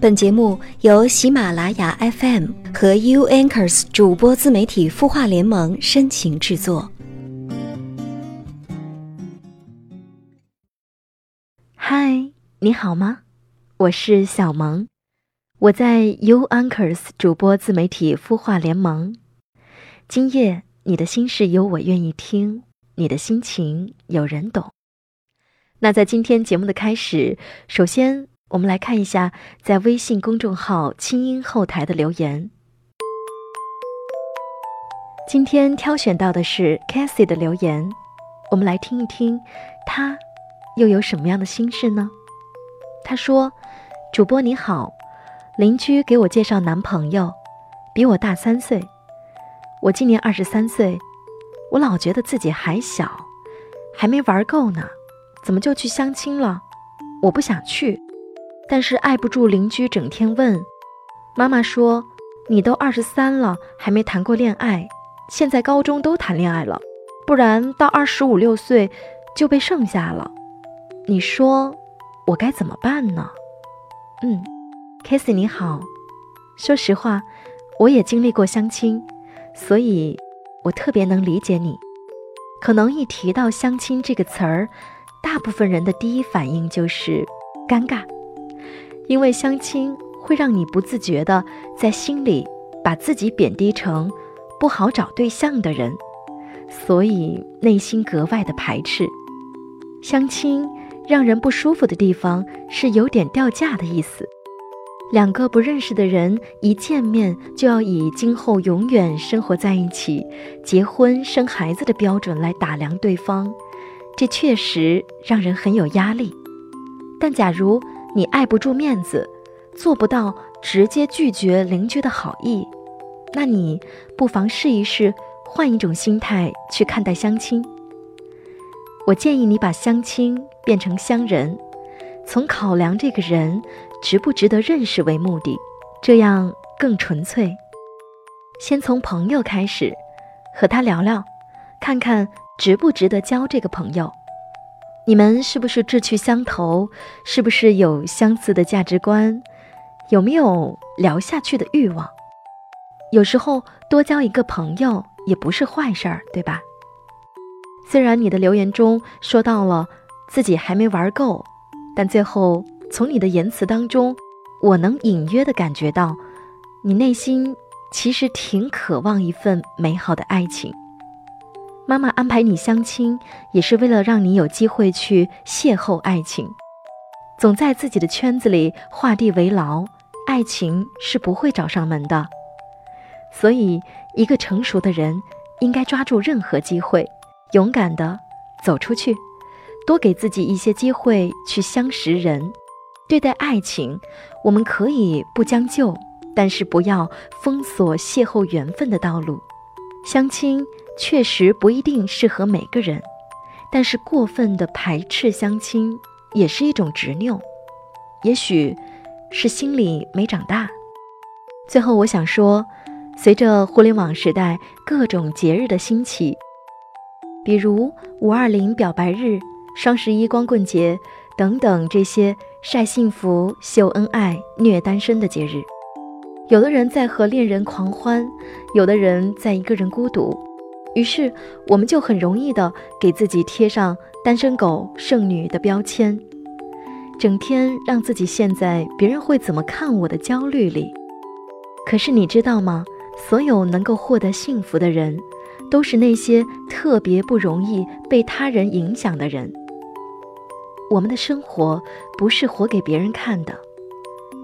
本节目由喜马拉雅 FM 和 U Anchors 主播自媒体孵化联盟深情制作。嗨，你好吗？我是小萌，我在 U Anchors 主播自媒体孵化联盟。今夜你的心事有我愿意听，你的心情有人懂。那在今天节目的开始，首先。我们来看一下在微信公众号“清音”后台的留言。今天挑选到的是 Cassie 的留言，我们来听一听，他又有什么样的心事呢？他说：“主播你好，邻居给我介绍男朋友，比我大三岁，我今年二十三岁，我老觉得自己还小，还没玩够呢，怎么就去相亲了？我不想去。”但是碍不住邻居整天问，妈妈说：“你都二十三了，还没谈过恋爱，现在高中都谈恋爱了，不然到二十五六岁就被剩下了。”你说我该怎么办呢？嗯，Casey 你好，说实话，我也经历过相亲，所以我特别能理解你。可能一提到相亲这个词儿，大部分人的第一反应就是尴尬。因为相亲会让你不自觉的在心里把自己贬低成不好找对象的人，所以内心格外的排斥。相亲让人不舒服的地方是有点掉价的意思。两个不认识的人一见面就要以今后永远生活在一起、结婚生孩子的标准来打量对方，这确实让人很有压力。但假如，你碍不住面子，做不到直接拒绝邻居的好意，那你不妨试一试，换一种心态去看待相亲。我建议你把相亲变成相人，从考量这个人值不值得认识为目的，这样更纯粹。先从朋友开始，和他聊聊，看看值不值得交这个朋友。你们是不是志趣相投？是不是有相似的价值观？有没有聊下去的欲望？有时候多交一个朋友也不是坏事儿，对吧？虽然你的留言中说到了自己还没玩够，但最后从你的言辞当中，我能隐约的感觉到，你内心其实挺渴望一份美好的爱情。妈妈安排你相亲，也是为了让你有机会去邂逅爱情。总在自己的圈子里画地为牢，爱情是不会找上门的。所以，一个成熟的人应该抓住任何机会，勇敢地走出去，多给自己一些机会去相识人。对待爱情，我们可以不将就，但是不要封锁邂逅缘分的道路。相亲。确实不一定适合每个人，但是过分的排斥相亲也是一种执拗，也许是心里没长大。最后，我想说，随着互联网时代各种节日的兴起，比如五二零表白日、双十一光棍节等等这些晒幸福、秀恩爱、虐单身的节日，有的人在和恋人狂欢，有的人在一个人孤独。于是，我们就很容易的给自己贴上单身狗、剩女的标签，整天让自己陷在别人会怎么看我的焦虑里。可是你知道吗？所有能够获得幸福的人，都是那些特别不容易被他人影响的人。我们的生活不是活给别人看的，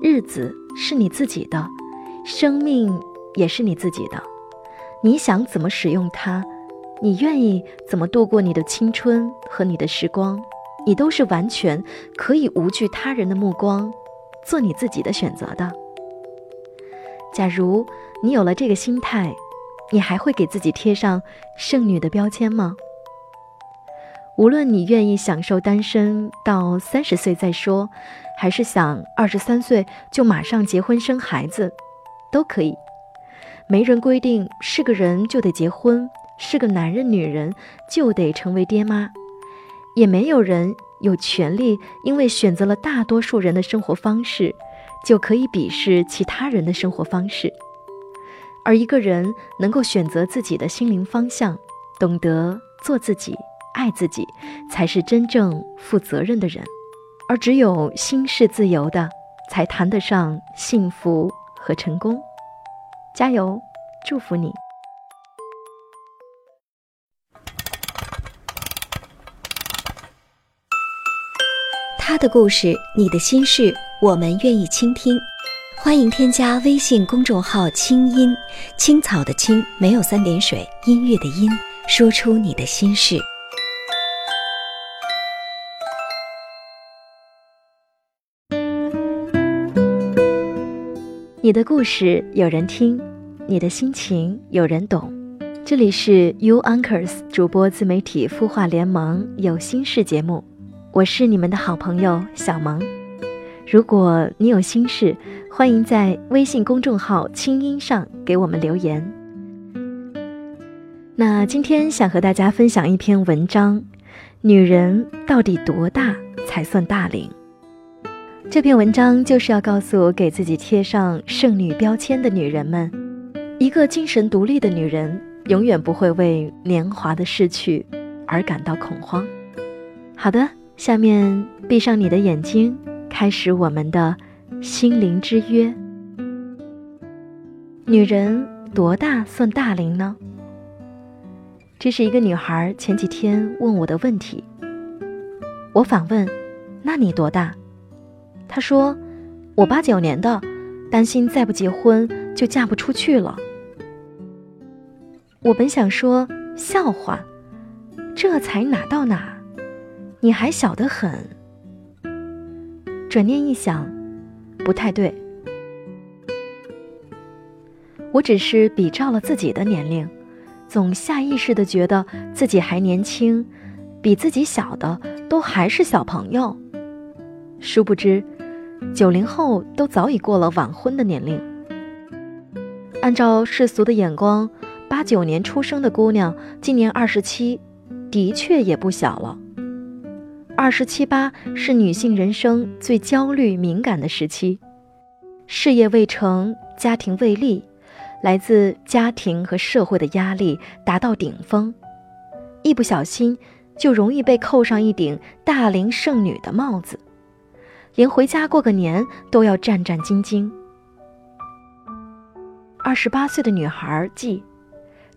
日子是你自己的，生命也是你自己的。你想怎么使用它，你愿意怎么度过你的青春和你的时光，你都是完全可以无惧他人的目光，做你自己的选择的。假如你有了这个心态，你还会给自己贴上剩女的标签吗？无论你愿意享受单身到三十岁再说，还是想二十三岁就马上结婚生孩子，都可以。没人规定是个人就得结婚，是个男人、女人就得成为爹妈，也没有人有权利因为选择了大多数人的生活方式，就可以鄙视其他人的生活方式。而一个人能够选择自己的心灵方向，懂得做自己、爱自己，才是真正负责任的人。而只有心是自由的，才谈得上幸福和成功。加油，祝福你！他的故事，你的心事，我们愿意倾听。欢迎添加微信公众号“清音青草”的青没有三点水，音乐的音，说出你的心事。你的故事有人听，你的心情有人懂。这里是 U Anchors 主播自媒体孵化联盟有心事节目，我是你们的好朋友小萌。如果你有心事，欢迎在微信公众号“清音”上给我们留言。那今天想和大家分享一篇文章：女人到底多大才算大龄？这篇文章就是要告诉给自己贴上剩女标签的女人们，一个精神独立的女人永远不会为年华的逝去而感到恐慌。好的，下面闭上你的眼睛。开始我们的心灵之约。女人多大算大龄呢？这是一个女孩前几天问我的问题。我反问：“那你多大？”他说：“我八九年的，担心再不结婚就嫁不出去了。”我本想说笑话，这才哪到哪，你还小得很。转念一想，不太对。我只是比照了自己的年龄，总下意识的觉得自己还年轻，比自己小的都还是小朋友。殊不知，九零后都早已过了晚婚的年龄。按照世俗的眼光，八九年出生的姑娘今年二十七，的确也不小了。二十七八是女性人生最焦虑敏感的时期，事业未成，家庭未立，来自家庭和社会的压力达到顶峰，一不小心就容易被扣上一顶大龄剩女的帽子，连回家过个年都要战战兢兢。二十八岁的女孩季，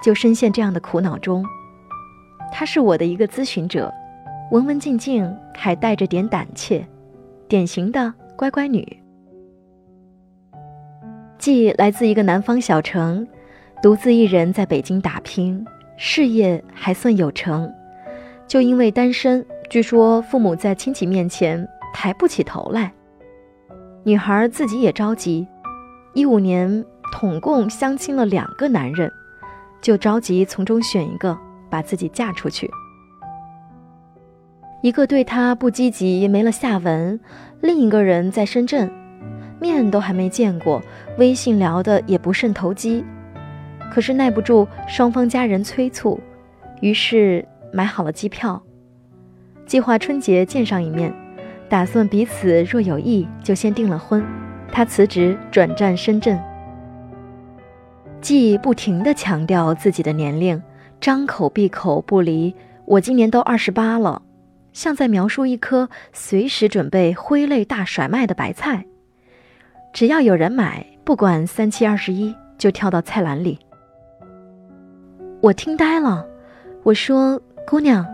就深陷这样的苦恼中，她是我的一个咨询者。文文静静，还带着点胆怯，典型的乖乖女。季来自一个南方小城，独自一人在北京打拼，事业还算有成，就因为单身，据说父母在亲戚面前抬不起头来。女孩自己也着急，一五年统共相亲了两个男人，就着急从中选一个，把自己嫁出去。一个对他不积极，没了下文；另一个人在深圳，面都还没见过，微信聊的也不甚投机。可是耐不住双方家人催促，于是买好了机票，计划春节见上一面，打算彼此若有意就先订了婚。他辞职转战深圳，既不停地强调自己的年龄，张口闭口不离“我今年都二十八了”。像在描述一颗随时准备挥泪大甩卖的白菜，只要有人买，不管三七二十一，就跳到菜篮里。我听呆了，我说：“姑娘，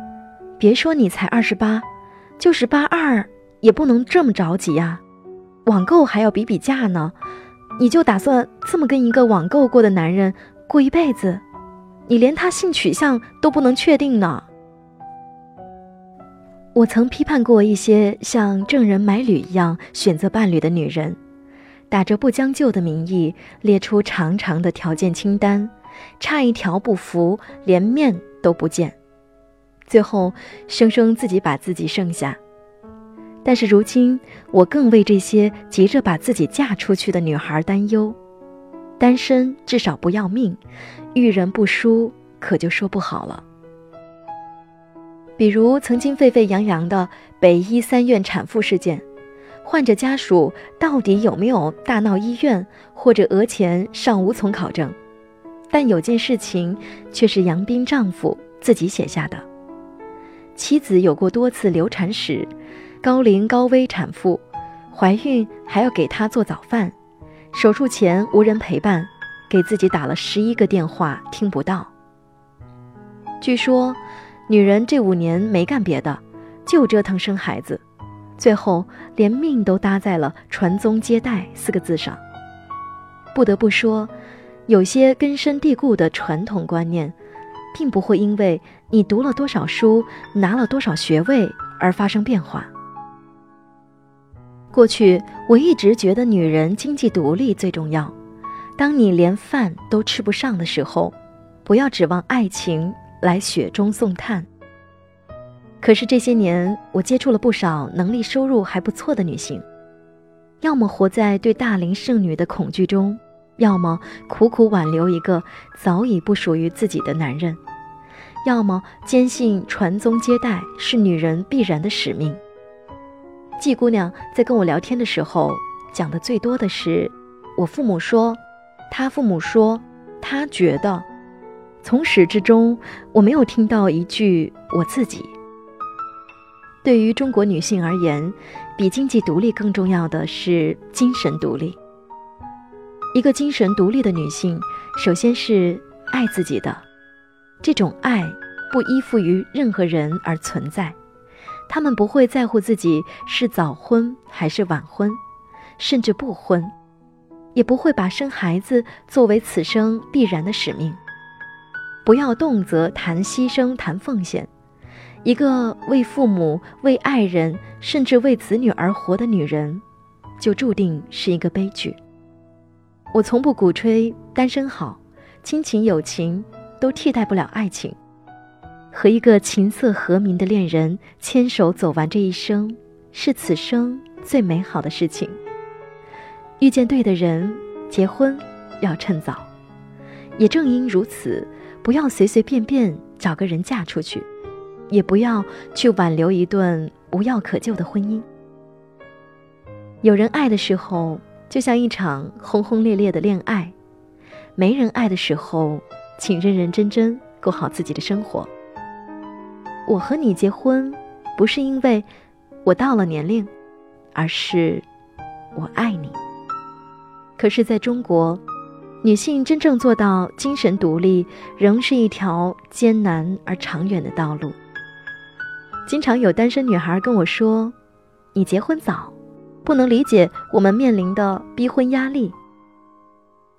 别说你才二十八，就是八二，也不能这么着急呀。网购还要比比价呢，你就打算这么跟一个网购过的男人过一辈子？你连他性取向都不能确定呢。”我曾批判过一些像郑人买履一样选择伴侣的女人，打着不将就的名义列出长长的条件清单，差一条不服连面都不见，最后生生自己把自己剩下。但是如今，我更为这些急着把自己嫁出去的女孩担忧。单身至少不要命，遇人不淑可就说不好了。比如曾经沸沸扬扬的北医三院产妇事件，患者家属到底有没有大闹医院或者额钱尚无从考证，但有件事情却是杨斌丈夫自己写下的：妻子有过多次流产史，高龄高危产妇，怀孕还要给她做早饭，手术前无人陪伴，给自己打了十一个电话听不到。据说，女人这五年没干别的，就折腾生孩子。最后连命都搭在了“传宗接代”四个字上。不得不说，有些根深蒂固的传统观念，并不会因为你读了多少书、拿了多少学位而发生变化。过去我一直觉得女人经济独立最重要。当你连饭都吃不上的时候，不要指望爱情来雪中送炭。可是这些年，我接触了不少能力、收入还不错的女性，要么活在对大龄剩女的恐惧中，要么苦苦挽留一个早已不属于自己的男人，要么坚信传宗接代是女人必然的使命。季姑娘在跟我聊天的时候，讲的最多的是我父母说，他父母说，他觉得，从始至终我没有听到一句我自己。对于中国女性而言，比经济独立更重要的是精神独立。一个精神独立的女性，首先是爱自己的，这种爱不依附于任何人而存在。他们不会在乎自己是早婚还是晚婚，甚至不婚，也不会把生孩子作为此生必然的使命。不要动辄谈牺牲、谈奉献。一个为父母、为爱人，甚至为子女而活的女人，就注定是一个悲剧。我从不鼓吹单身好，亲情、友情都替代不了爱情。和一个琴瑟和鸣的恋人牵手走完这一生，是此生最美好的事情。遇见对的人，结婚要趁早。也正因如此，不要随随便便找个人嫁出去。也不要去挽留一段无药可救的婚姻。有人爱的时候，就像一场轰轰烈烈的恋爱；没人爱的时候，请认认真真过好自己的生活。我和你结婚，不是因为我到了年龄，而是我爱你。可是，在中国，女性真正做到精神独立，仍是一条艰难而长远的道路。经常有单身女孩跟我说：“你结婚早，不能理解我们面临的逼婚压力。”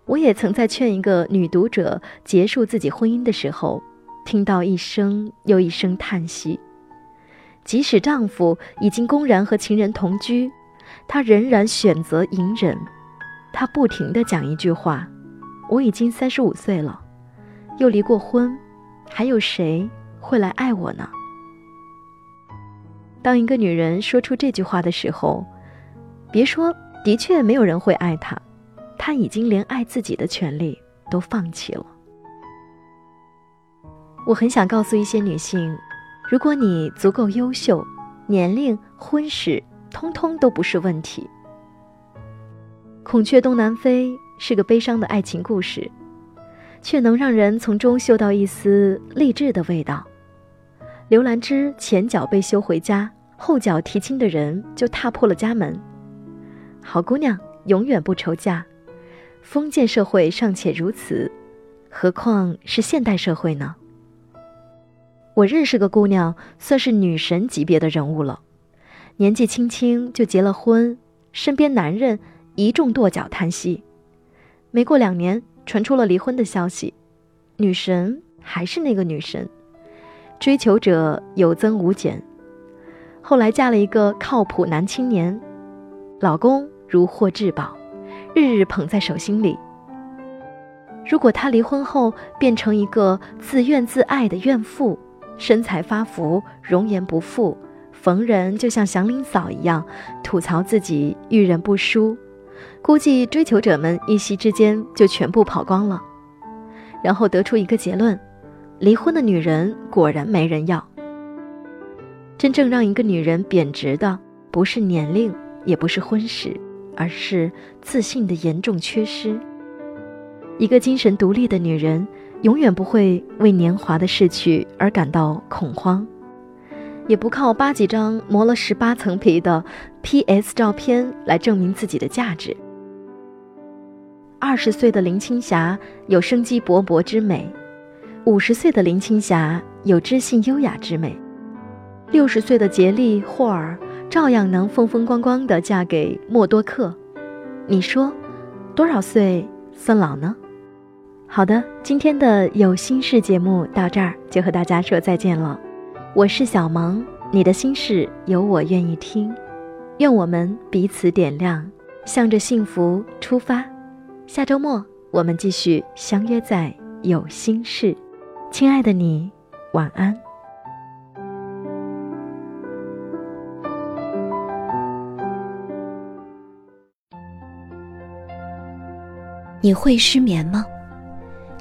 我也曾在劝一个女读者结束自己婚姻的时候，听到一声又一声叹息。即使丈夫已经公然和情人同居，她仍然选择隐忍。她不停地讲一句话：“我已经三十五岁了，又离过婚，还有谁会来爱我呢？”当一个女人说出这句话的时候，别说的确没有人会爱她，她已经连爱自己的权利都放弃了。我很想告诉一些女性，如果你足够优秀，年龄、婚史通通都不是问题。孔雀东南飞是个悲伤的爱情故事，却能让人从中嗅到一丝励志的味道。刘兰芝前脚被休回家。后脚提亲的人就踏破了家门。好姑娘永远不愁嫁，封建社会尚且如此，何况是现代社会呢？我认识个姑娘，算是女神级别的人物了，年纪轻轻就结了婚，身边男人一众跺脚叹息。没过两年，传出了离婚的消息，女神还是那个女神，追求者有增无减。后来嫁了一个靠谱男青年，老公如获至宝，日日捧在手心里。如果她离婚后变成一个自怨自艾的怨妇，身材发福，容颜不复，逢人就像祥林嫂一样吐槽自己遇人不淑，估计追求者们一夕之间就全部跑光了，然后得出一个结论：离婚的女人果然没人要。真正让一个女人贬值的，不是年龄，也不是婚史，而是自信的严重缺失。一个精神独立的女人，永远不会为年华的逝去而感到恐慌，也不靠扒几张磨了十八层皮的 P.S. 照片来证明自己的价值。二十岁的林青霞有生机勃勃之美，五十岁的林青霞有知性优雅之美，六十岁的杰利霍尔照样能风风光光地嫁给默多克。你说，多少岁算老呢？好的，今天的有心事节目到这儿就和大家说再见了。我是小萌，你的心事有我愿意听，愿我们彼此点亮，向着幸福出发。下周末我们继续相约在有心事，亲爱的你，晚安。你会失眠吗？